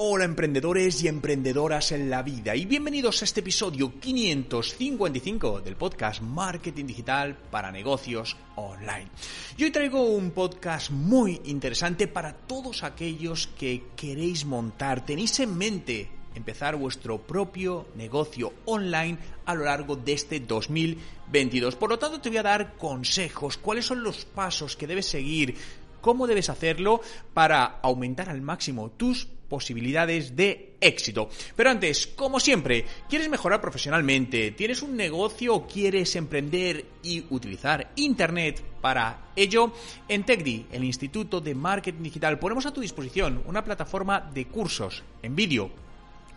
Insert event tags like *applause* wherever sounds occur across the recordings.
Hola emprendedores y emprendedoras en la vida y bienvenidos a este episodio 555 del podcast Marketing Digital para Negocios Online. Y hoy traigo un podcast muy interesante para todos aquellos que queréis montar, tenéis en mente empezar vuestro propio negocio online a lo largo de este 2022. Por lo tanto, te voy a dar consejos, cuáles son los pasos que debes seguir, cómo debes hacerlo para aumentar al máximo tus posibilidades de éxito. Pero antes, como siempre, ¿quieres mejorar profesionalmente? ¿Tienes un negocio quieres emprender y utilizar Internet para ello? En TechDi, el Instituto de Marketing Digital, ponemos a tu disposición una plataforma de cursos en vídeo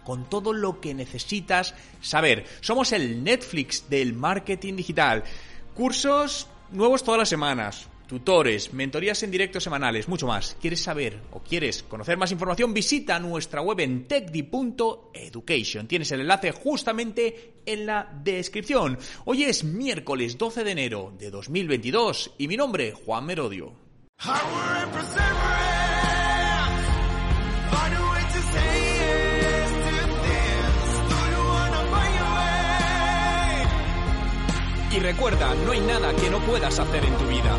con todo lo que necesitas saber. Somos el Netflix del marketing digital. Cursos nuevos todas las semanas tutores, mentorías en directo semanales, mucho más. ¿Quieres saber o quieres conocer más información? Visita nuestra web en techdi.education. Tienes el enlace justamente en la descripción. Hoy es miércoles 12 de enero de 2022 y mi nombre, Juan Merodio. Y recuerda, no hay nada que no puedas hacer en tu vida.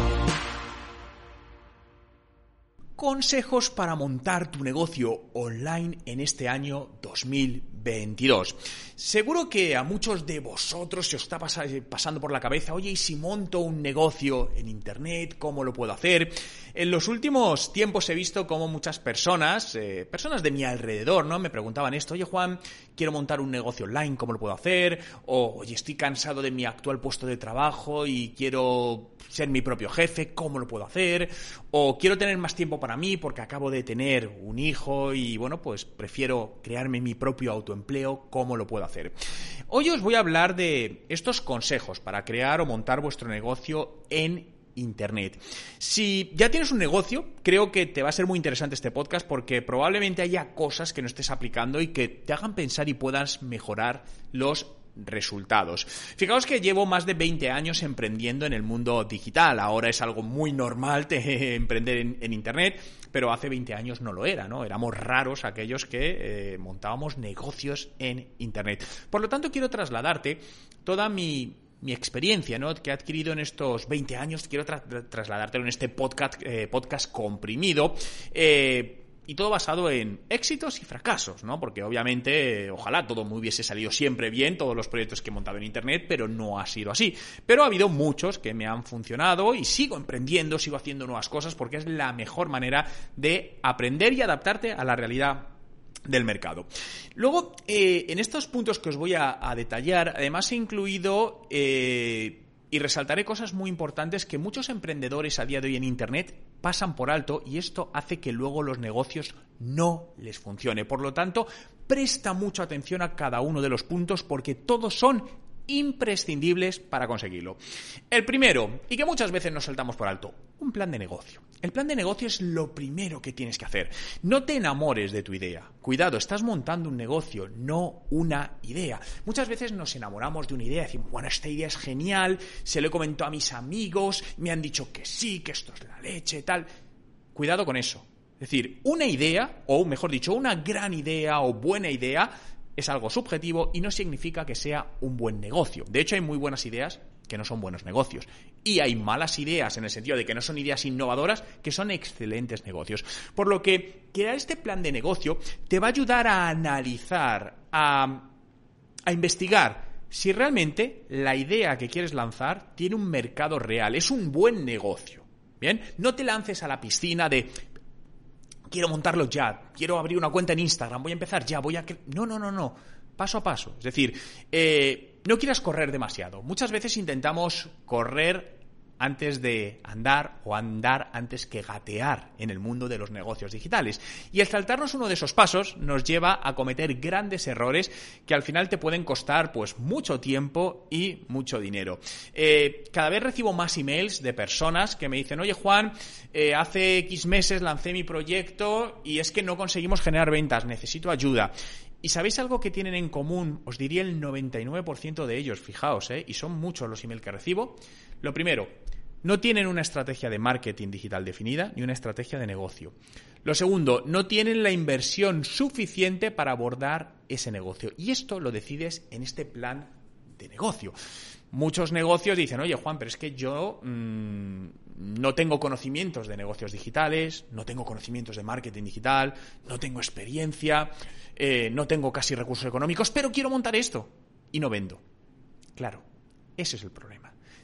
Consejos para montar tu negocio online en este año 2022. Seguro que a muchos de vosotros se os está pasando por la cabeza, oye, ¿y si monto un negocio en Internet? ¿Cómo lo puedo hacer? En los últimos tiempos he visto cómo muchas personas, eh, personas de mi alrededor, ¿no? Me preguntaban esto, oye Juan, quiero montar un negocio online, ¿cómo lo puedo hacer? O, oye, estoy cansado de mi actual puesto de trabajo y quiero ser mi propio jefe, ¿cómo lo puedo hacer? O quiero tener más tiempo para mí porque acabo de tener un hijo y bueno, pues prefiero crearme mi propio autoempleo, ¿cómo lo puedo hacer? Hoy os voy a hablar de estos consejos para crear o montar vuestro negocio en Internet. Si ya tienes un negocio, creo que te va a ser muy interesante este podcast porque probablemente haya cosas que no estés aplicando y que te hagan pensar y puedas mejorar los resultados. Fijaos que llevo más de 20 años emprendiendo en el mundo digital. Ahora es algo muy normal *laughs* emprender en, Internet, pero hace 20 años no lo era, ¿no? Éramos raros aquellos que eh, montábamos negocios en Internet. Por lo tanto, quiero trasladarte toda mi, experiencia ¿no? que he adquirido en estos 20 años, quiero trasladártelo en este podcast, eh, podcast comprimido. Eh, y todo basado en éxitos y fracasos, ¿no? Porque obviamente, ojalá todo me hubiese salido siempre bien, todos los proyectos que he montado en Internet, pero no ha sido así. Pero ha habido muchos que me han funcionado y sigo emprendiendo, sigo haciendo nuevas cosas porque es la mejor manera de aprender y adaptarte a la realidad del mercado. Luego, eh, en estos puntos que os voy a, detallar, además he incluido eh, y resaltaré cosas muy importantes que muchos emprendedores a día de hoy en Internet pasan por alto y esto hace que luego los negocios no les funcione. Por lo tanto, presta mucha atención a cada uno de los puntos porque todos son imprescindibles para conseguirlo. El primero, y que muchas veces nos saltamos por alto, un plan de negocio. El plan de negocio es lo primero que tienes que hacer. No te enamores de tu idea. Cuidado, estás montando un negocio, no una idea. Muchas veces nos enamoramos de una idea, decimos, bueno, esta idea es genial, se lo he comentado a mis amigos, me han dicho que sí, que esto es la leche, tal. Cuidado con eso. Es decir, una idea, o mejor dicho, una gran idea o buena idea, es algo subjetivo y no significa que sea un buen negocio. De hecho, hay muy buenas ideas que no son buenos negocios. Y hay malas ideas en el sentido de que no son ideas innovadoras, que son excelentes negocios. Por lo que crear este plan de negocio te va a ayudar a analizar, a, a investigar si realmente la idea que quieres lanzar tiene un mercado real, es un buen negocio. Bien, no te lances a la piscina de quiero montarlo ya, quiero abrir una cuenta en Instagram, voy a empezar ya, voy a... No, no, no, no, paso a paso. Es decir, eh, no quieras correr demasiado. Muchas veces intentamos correr antes de andar o andar antes que gatear en el mundo de los negocios digitales. Y el saltarnos uno de esos pasos nos lleva a cometer grandes errores que al final te pueden costar pues mucho tiempo y mucho dinero. Eh, cada vez recibo más emails de personas que me dicen, oye Juan, eh, hace X meses lancé mi proyecto y es que no conseguimos generar ventas, necesito ayuda. ¿Y sabéis algo que tienen en común? Os diría el 99% de ellos, fijaos, ¿eh? y son muchos los emails que recibo. Lo primero, no tienen una estrategia de marketing digital definida ni una estrategia de negocio. Lo segundo, no tienen la inversión suficiente para abordar ese negocio. Y esto lo decides en este plan de negocio. Muchos negocios dicen, oye Juan, pero es que yo mm, no tengo conocimientos de negocios digitales, no tengo conocimientos de marketing digital, no tengo experiencia, eh, no tengo casi recursos económicos, pero quiero montar esto y no vendo. Claro, ese es el problema.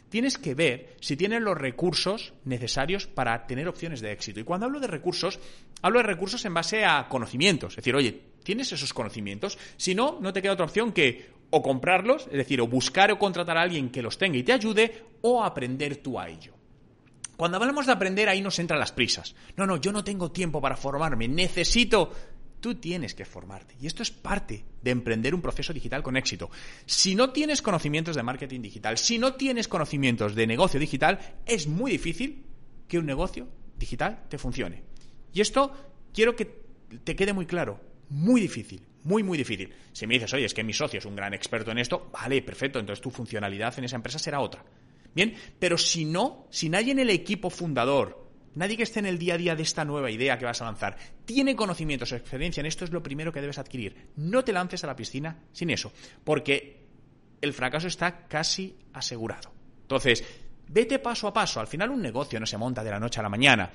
Tienes que ver si tienes los recursos necesarios para tener opciones de éxito. Y cuando hablo de recursos, hablo de recursos en base a conocimientos. Es decir, oye, ¿tienes esos conocimientos? Si no, no te queda otra opción que o comprarlos, es decir, o buscar o contratar a alguien que los tenga y te ayude, o aprender tú a ello. Cuando hablamos de aprender, ahí nos entran las prisas. No, no, yo no tengo tiempo para formarme, necesito Tú tienes que formarte. Y esto es parte de emprender un proceso digital con éxito. Si no tienes conocimientos de marketing digital, si no tienes conocimientos de negocio digital, es muy difícil que un negocio digital te funcione. Y esto quiero que te quede muy claro. Muy difícil, muy, muy difícil. Si me dices, oye, es que mi socio es un gran experto en esto, vale, perfecto, entonces tu funcionalidad en esa empresa será otra. Bien, pero si no, si nadie en el equipo fundador Nadie que esté en el día a día de esta nueva idea que vas a lanzar tiene conocimientos o experiencia en esto, es lo primero que debes adquirir. No te lances a la piscina sin eso, porque el fracaso está casi asegurado. Entonces, vete paso a paso. Al final un negocio no se monta de la noche a la mañana.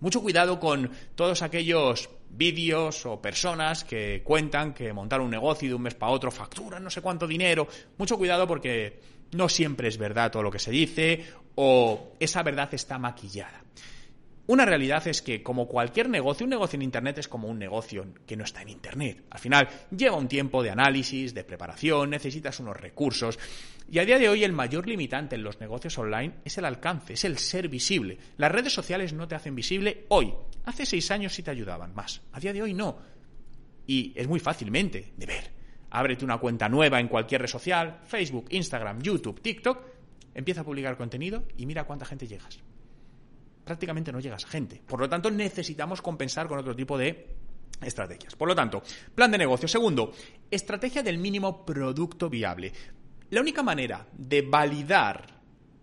Mucho cuidado con todos aquellos vídeos o personas que cuentan que montar un negocio de un mes para otro facturan no sé cuánto dinero. Mucho cuidado porque no siempre es verdad todo lo que se dice o esa verdad está maquillada. Una realidad es que, como cualquier negocio, un negocio en Internet es como un negocio que no está en Internet. Al final, lleva un tiempo de análisis, de preparación, necesitas unos recursos. Y a día de hoy el mayor limitante en los negocios online es el alcance, es el ser visible. Las redes sociales no te hacen visible hoy. Hace seis años sí te ayudaban más. A día de hoy no. Y es muy fácilmente de ver. Ábrete una cuenta nueva en cualquier red social, Facebook, Instagram, YouTube, TikTok, empieza a publicar contenido y mira cuánta gente llegas prácticamente no llegas a gente. Por lo tanto, necesitamos compensar con otro tipo de estrategias. Por lo tanto, plan de negocio. Segundo, estrategia del mínimo producto viable. La única manera de validar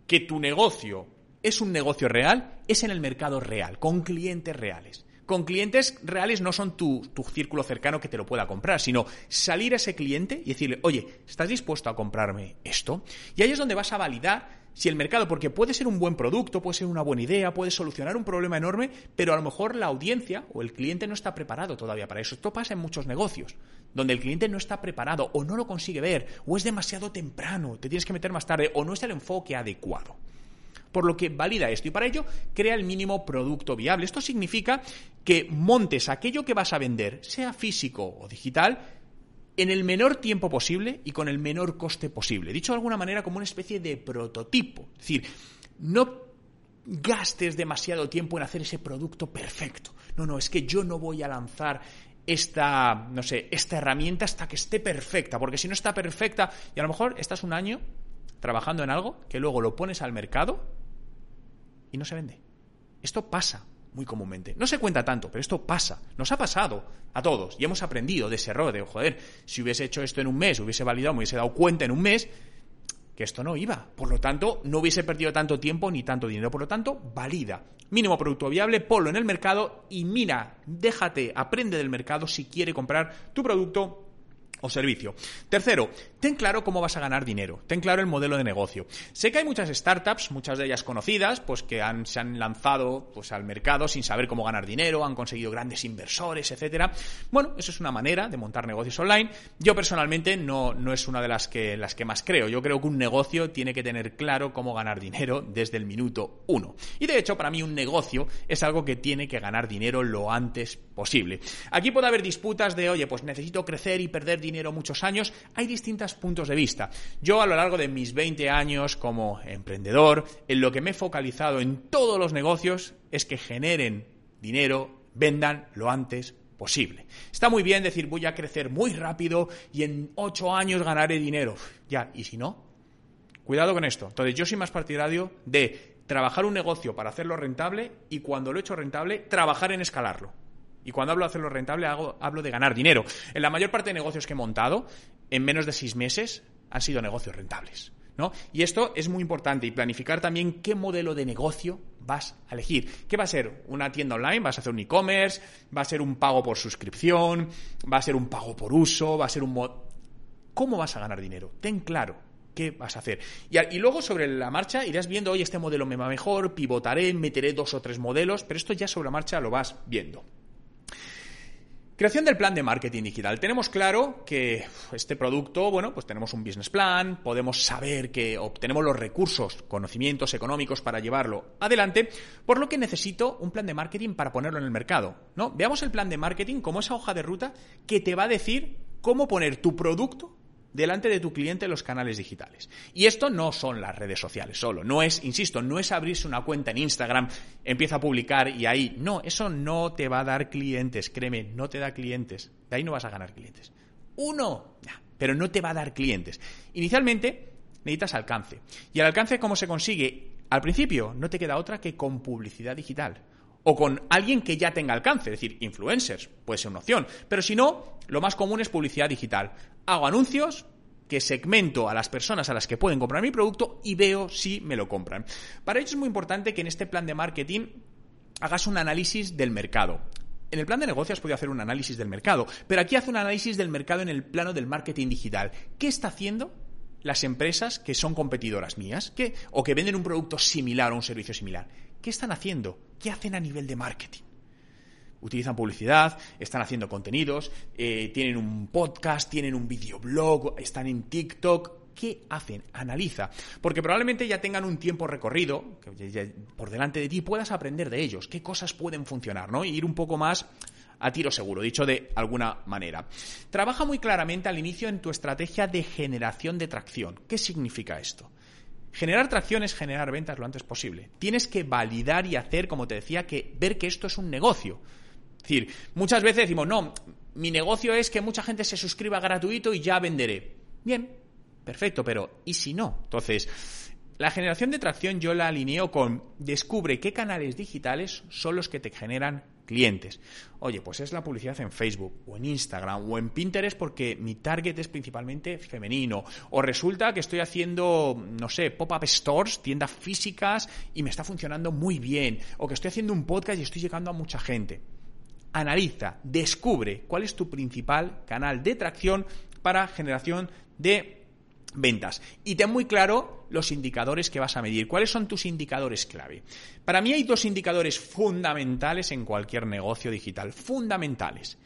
que tu negocio es un negocio real es en el mercado real, con clientes reales. Con clientes reales no son tu, tu, círculo cercano que te lo pueda comprar, sino salir a ese cliente y decirle, oye, ¿estás dispuesto a comprarme esto? Y ahí es donde vas a validar si el mercado, porque puede ser un buen producto, puede ser una buena idea, puede solucionar un problema enorme, pero a lo mejor la audiencia o el cliente no está preparado todavía para eso. Esto pasa en muchos negocios, donde el cliente no está preparado o no lo consigue ver, o es demasiado temprano, te tienes que meter más tarde, o no es el enfoque adecuado. Por lo que valida esto y para ello crea el mínimo producto viable. Esto significa que montes aquello que vas a vender, sea físico o digital, en el menor tiempo posible y con el menor coste posible. Dicho de alguna manera como una especie de prototipo. Es decir, no gastes demasiado tiempo en hacer ese producto perfecto. No, no, es que yo no voy a lanzar esta, no sé, esta herramienta hasta que esté perfecta, porque si no está perfecta y a lo mejor estás un año trabajando en algo que luego lo pones al mercado y no se vende. Esto pasa muy comúnmente. No se cuenta tanto, pero esto pasa. Nos ha pasado a todos y hemos aprendido de ese error de, joder, si hubiese hecho esto en un mes, hubiese validado, me hubiese dado cuenta en un mes que esto no iba. Por lo tanto, no hubiese perdido tanto tiempo ni tanto dinero. Por lo tanto, valida. Mínimo producto viable, ponlo en el mercado y mira, déjate, aprende del mercado si quiere comprar tu producto o servicio. Tercero, ten claro cómo vas a ganar dinero, ten claro el modelo de negocio. Sé que hay muchas startups, muchas de ellas conocidas, pues que se han lanzado pues, al mercado sin saber cómo ganar dinero, han conseguido grandes inversores, etcétera. Bueno, eso es una manera de montar negocios online. Yo personalmente no, no es una de las que, las que más creo. Yo creo que un negocio tiene que tener claro cómo ganar dinero desde el minuto uno. Y de hecho, para mí un negocio es algo que tiene que ganar dinero lo antes posible. Aquí puede haber disputas de, oye, pues necesito crecer y perder dinero dinero muchos años, hay distintos puntos de vista. Yo a lo largo de mis 20 años como emprendedor, en lo que me he focalizado en todos los negocios es que generen dinero, vendan lo antes posible. Está muy bien decir voy a crecer muy rápido y en 8 años ganaré dinero. Ya, ¿y si no? Cuidado con esto. Entonces yo soy más partidario de trabajar un negocio para hacerlo rentable y cuando lo he hecho rentable, trabajar en escalarlo. Y cuando hablo de hacerlo rentable, hablo de ganar dinero. En la mayor parte de negocios que he montado, en menos de seis meses, han sido negocios rentables. ¿no? Y esto es muy importante y planificar también qué modelo de negocio vas a elegir. ¿Qué va a ser? ¿Una tienda online? ¿Vas a hacer un e-commerce? ¿Va a ser un pago por suscripción? ¿Va a ser un pago por uso? ¿Va a ser un... ¿Cómo vas a ganar dinero? Ten claro qué vas a hacer. Y, luego sobre la marcha irás viendo, oye, este modelo me va mejor, pivotaré, meteré dos o tres modelos, pero esto ya sobre la marcha lo vas viendo. Creación del plan de marketing digital. Tenemos claro que este producto, bueno, pues tenemos un business plan, podemos saber que obtenemos los recursos, conocimientos económicos para llevarlo adelante, por lo que necesito un plan de marketing para ponerlo en el mercado, ¿no? Veamos el plan de marketing como esa hoja de ruta que te va a decir cómo poner tu producto delante de tu cliente en los canales digitales. Y esto no son las redes sociales solo, no es, insisto, no es abrirse una cuenta en Instagram, empieza a publicar y ahí, no, eso no te va a dar clientes, créeme, no te da clientes, de ahí no vas a ganar clientes. Uno, pero no te va a dar clientes. Inicialmente necesitas alcance. ¿Y el alcance cómo se consigue? Al principio no te queda otra que con publicidad digital o con alguien que ya tenga alcance, es decir, influencers, puede ser una opción. Pero si no, lo más común es publicidad digital. Hago anuncios que segmento a las personas a las que pueden comprar mi producto y veo si me lo compran. Para ello es muy importante que en este plan de marketing hagas un análisis del mercado. En el plan de negocios puede hacer un análisis del mercado, pero aquí hace un análisis del mercado en el plano del marketing digital. ¿Qué está haciendo las empresas que son competidoras mías o que venden un producto similar o un servicio similar? ¿Qué están haciendo? ¿Qué hacen a nivel de marketing? Utilizan publicidad, están haciendo contenidos, eh, tienen un podcast, tienen un videoblog, están en TikTok. ¿Qué hacen? Analiza. Porque probablemente ya tengan un tiempo recorrido por delante de ti, puedas aprender de ellos, qué cosas pueden funcionar, ¿no? Y ir un poco más a tiro seguro, dicho de alguna manera. Trabaja muy claramente al inicio en tu estrategia de generación de tracción. ¿Qué significa esto? Generar tracción es generar ventas lo antes posible. Tienes que validar y hacer, como te decía, que ver que esto es un negocio. Es decir, muchas veces decimos, no, mi negocio es que mucha gente se suscriba gratuito y ya venderé. Bien, perfecto, pero ¿y si no? Entonces, la generación de tracción yo la alineo con descubre qué canales digitales son los que te generan clientes. Oye, pues es la publicidad en Facebook o en Instagram o en Pinterest porque mi target es principalmente femenino. O resulta que estoy haciendo, no sé, pop-up stores, tiendas físicas y me está funcionando muy bien. O que estoy haciendo un podcast y estoy llegando a mucha gente. Analiza, descubre cuál es tu principal canal de tracción para generación de ventas. Y ten muy claro los indicadores que vas a medir. ¿Cuáles son tus indicadores clave? Para mí hay dos indicadores fundamentales en cualquier negocio digital. Fundamentales.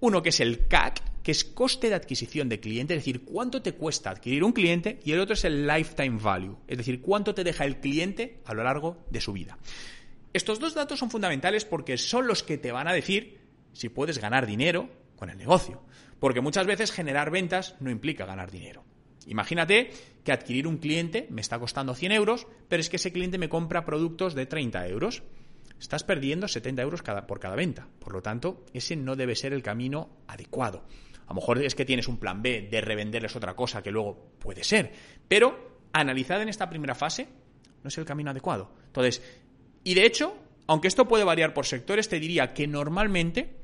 Uno que es el CAC, que es coste de adquisición de cliente, es decir, cuánto te cuesta adquirir un cliente, y el otro es el lifetime value, es decir, cuánto te deja el cliente a lo largo de su vida. Estos dos datos son fundamentales porque son los que te van a decir si puedes ganar dinero con el negocio. Porque muchas veces generar ventas no implica ganar dinero. Imagínate que adquirir un cliente me está costando 100 euros, pero es que ese cliente me compra productos de 30 euros. Estás perdiendo 70 euros por cada venta. Por lo tanto, ese no debe ser el camino adecuado. A lo mejor es que tienes un plan B de revenderles otra cosa que luego puede ser. Pero analizada en esta primera fase, no es el camino adecuado. Entonces, y de hecho, aunque esto puede variar por sectores, te diría que normalmente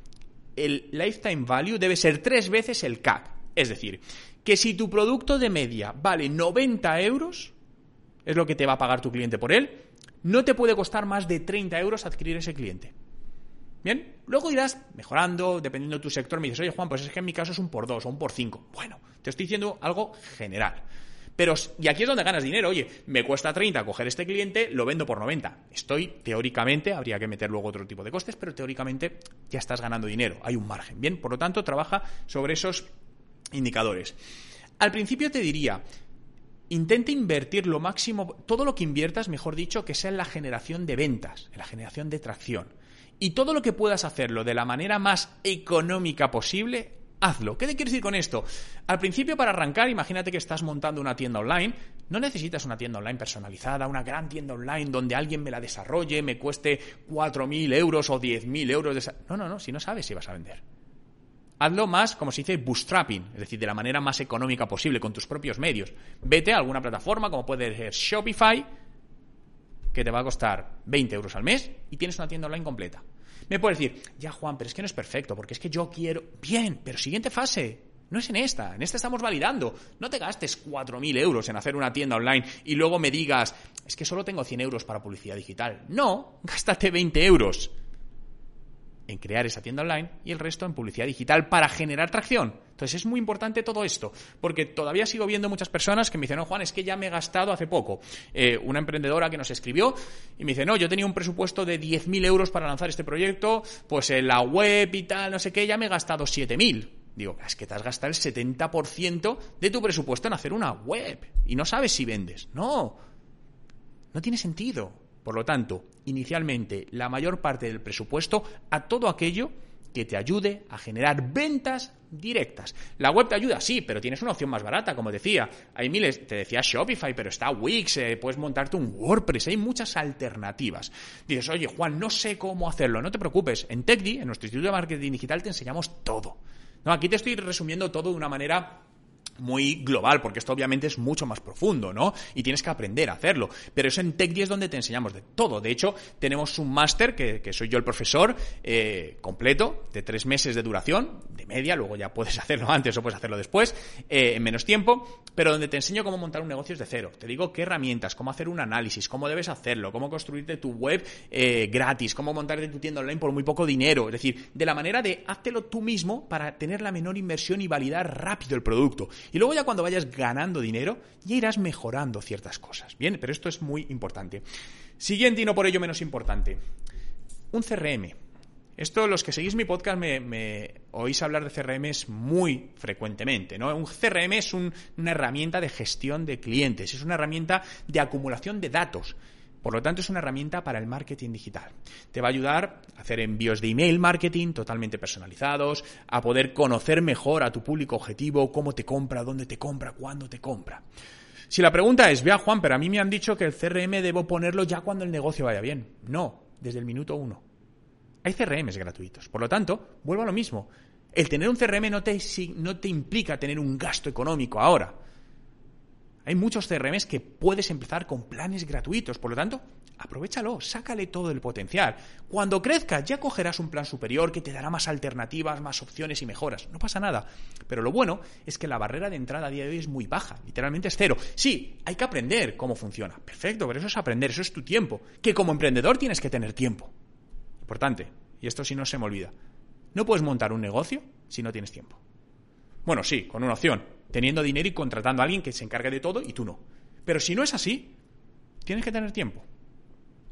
el lifetime value debe ser tres veces el CAC. Es decir, que si tu producto de media vale 90 euros, es lo que te va a pagar tu cliente por él, no te puede costar más de 30 euros adquirir ese cliente. Bien, luego irás mejorando, dependiendo de tu sector. Me dices, oye Juan, pues es que en mi caso es un por dos o un por cinco. Bueno, te estoy diciendo algo general. Pero, y aquí es donde ganas dinero. Oye, me cuesta 30 coger este cliente, lo vendo por 90. Estoy, teóricamente, habría que meter luego otro tipo de costes, pero teóricamente ya estás ganando dinero. Hay un margen. Bien, por lo tanto, trabaja sobre esos indicadores. Al principio te diría, intenta invertir lo máximo, todo lo que inviertas, mejor dicho, que sea en la generación de ventas, en la generación de tracción. Y todo lo que puedas hacerlo de la manera más económica posible, hazlo. ¿Qué te quiero decir con esto? Al principio, para arrancar, imagínate que estás montando una tienda online. No necesitas una tienda online personalizada, una gran tienda online donde alguien me la desarrolle, me cueste 4.000 euros o 10.000 euros. De... No, no, no, si no sabes si vas a vender. Hazlo más, como se dice, bootstrapping, es decir, de la manera más económica posible, con tus propios medios. Vete a alguna plataforma, como puede ser Shopify, que te va a costar 20 euros al mes y tienes una tienda online completa. Me puedes decir, ya Juan, pero es que no es perfecto, porque es que yo quiero... Bien, pero siguiente fase. No es en esta, en esta estamos validando. No te gastes 4.000 euros en hacer una tienda online y luego me digas, es que solo tengo 100 euros para publicidad digital. No, *laughs* gástate 20 euros en crear esa tienda online y el resto en publicidad digital para generar tracción. Entonces es muy importante todo esto, porque todavía sigo viendo muchas personas que me dicen, no, Juan, es que ya me he gastado hace poco. Eh, una emprendedora que nos escribió y me dice, no, yo tenía un presupuesto de 10.000 euros para lanzar este proyecto, pues en la web y tal, no sé qué, ya me he gastado 7.000. Digo, es que te has gastado el 70% de tu presupuesto en hacer una web y no sabes si vendes. No, no tiene sentido. Por lo tanto, inicialmente la mayor parte del presupuesto a todo aquello que te ayude a generar ventas directas. La web te ayuda, sí, pero tienes una opción más barata, como decía. Hay miles, te decía Shopify, pero está Wix, eh, puedes montarte un WordPress, hay muchas alternativas. Dices, oye, Juan, no sé cómo hacerlo. No te preocupes, en TechDi, en nuestro Instituto de Marketing Digital, te enseñamos todo. No, aquí te estoy resumiendo todo de una manera muy global, porque esto obviamente es mucho más profundo, ¿no? Y tienes que aprender a hacerlo. Pero es en Tech es donde te enseñamos de todo. De hecho, tenemos un máster, que, que, soy yo el profesor, eh, completo, de tres meses de duración, de media, luego ya puedes *laughs* hacerlo antes o puedes hacerlo después, eh, en menos tiempo, pero donde te enseño cómo montar un negocio desde cero. Te digo qué herramientas, cómo hacer un análisis, cómo debes hacerlo, cómo construirte tu web eh, gratis, cómo montarte tu tienda online por muy poco dinero. Es decir, de la manera de háztelo tú mismo para tener la menor inversión y validar rápido el producto. Y luego ya cuando vayas ganando dinero, ya irás mejorando ciertas cosas. Bien, pero esto es muy importante. Siguiente y no por ello menos importante. Un CRM. Esto, los que seguís mi podcast, me, oís hablar de CRM muy frecuentemente. ¿no? Un CRM es una herramienta de gestión de clientes, es una herramienta de acumulación de datos. Por lo tanto, es una herramienta para el marketing digital. Te va a ayudar a hacer envíos de email marketing totalmente personalizados, a poder conocer mejor a tu público objetivo, cómo te compra, dónde te compra, cuándo te compra. Si la pregunta es, vea Juan, pero a mí me han dicho que el CRM debo ponerlo ya cuando el negocio vaya bien. No, desde el minuto uno. Hay CRMs gratuitos. Por lo tanto, vuelvo a lo mismo. El tener un CRM no te, no te implica tener un gasto económico ahora. Hay muchos CRMs que puedes empezar con planes gratuitos, por lo tanto, aprovechalo, sácale todo el potencial. Cuando crezcas ya cogerás un plan superior que te dará más alternativas, más opciones y mejoras. No pasa nada. Pero lo bueno es que la barrera de entrada a día de hoy es muy baja, literalmente es cero. Sí, hay que aprender cómo funciona. Perfecto, pero eso es aprender, eso es tu tiempo. Que como emprendedor tienes que tener tiempo. Importante, y esto sí no se me olvida. No puedes montar un negocio si no tienes tiempo. Bueno, sí, con una opción, teniendo dinero y contratando a alguien que se encargue de todo y tú no. Pero si no es así, tienes que tener tiempo.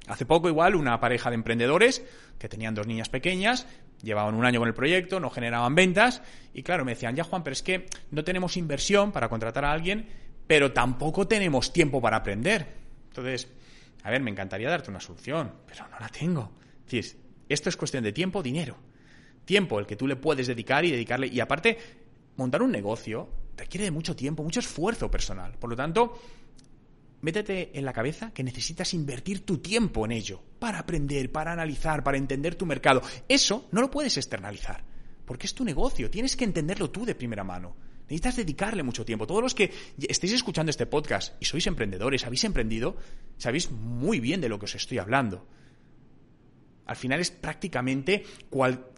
Hace poco igual una pareja de emprendedores que tenían dos niñas pequeñas, llevaban un año con el proyecto, no generaban ventas y claro, me decían, ya Juan, pero es que no tenemos inversión para contratar a alguien, pero tampoco tenemos tiempo para aprender. Entonces, a ver, me encantaría darte una solución, pero no la tengo. Es esto es cuestión de tiempo, dinero. Tiempo el que tú le puedes dedicar y dedicarle. Y aparte, montar un negocio requiere de mucho tiempo, mucho esfuerzo personal. Por lo tanto, métete en la cabeza que necesitas invertir tu tiempo en ello, para aprender, para analizar, para entender tu mercado. Eso no lo puedes externalizar, porque es tu negocio, tienes que entenderlo tú de primera mano. Necesitas dedicarle mucho tiempo. Todos los que estéis escuchando este podcast y sois emprendedores, habéis emprendido, sabéis muy bien de lo que os estoy hablando. Al final es prácticamente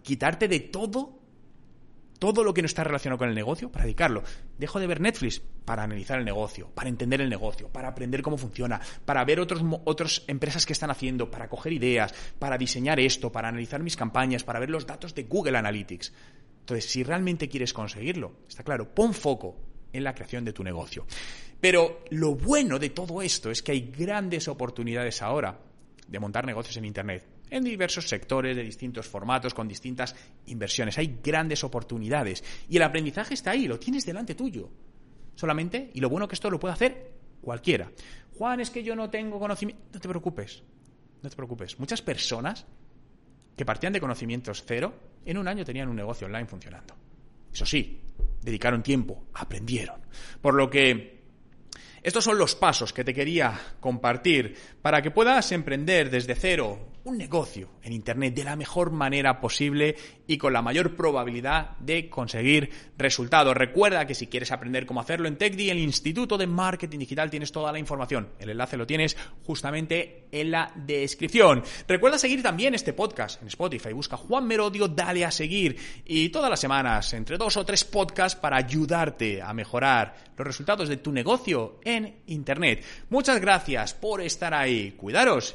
quitarte de todo todo lo que no está relacionado con el negocio para dedicarlo. Dejo de ver Netflix para analizar el negocio, para entender el negocio, para aprender cómo funciona, para ver otros, otras empresas que están haciendo, para coger ideas, para diseñar esto, para analizar mis campañas, para ver los datos de Google Analytics. Entonces, si realmente quieres conseguirlo, está claro, pon foco en la creación de tu negocio. Pero lo bueno de todo esto es que hay grandes oportunidades ahora de montar negocios en Internet en diversos sectores, de distintos formatos, con distintas inversiones. Hay grandes oportunidades y el aprendizaje está ahí, lo tienes delante tuyo. Solamente, y lo bueno que esto lo puede hacer cualquiera. Juan, es que yo no tengo conocimiento. No te preocupes, no te preocupes. Muchas personas que partían de conocimientos cero, en un año tenían un negocio online funcionando. Eso sí, dedicaron tiempo, aprendieron. Por lo que estos son los pasos que te quería compartir para que puedas emprender desde cero un negocio en Internet de la mejor manera posible y con la mayor probabilidad de conseguir resultados. Recuerda que si quieres aprender cómo hacerlo en TechDi, el Instituto de Marketing Digital, tienes toda la información. El enlace lo tienes justamente en la descripción. Recuerda seguir también este podcast en Spotify. Busca Juan Merodio, dale a seguir. Y todas las semanas, entre dos o tres podcasts para ayudarte a mejorar los resultados de tu negocio en Internet. Muchas gracias por estar ahí. Cuidaros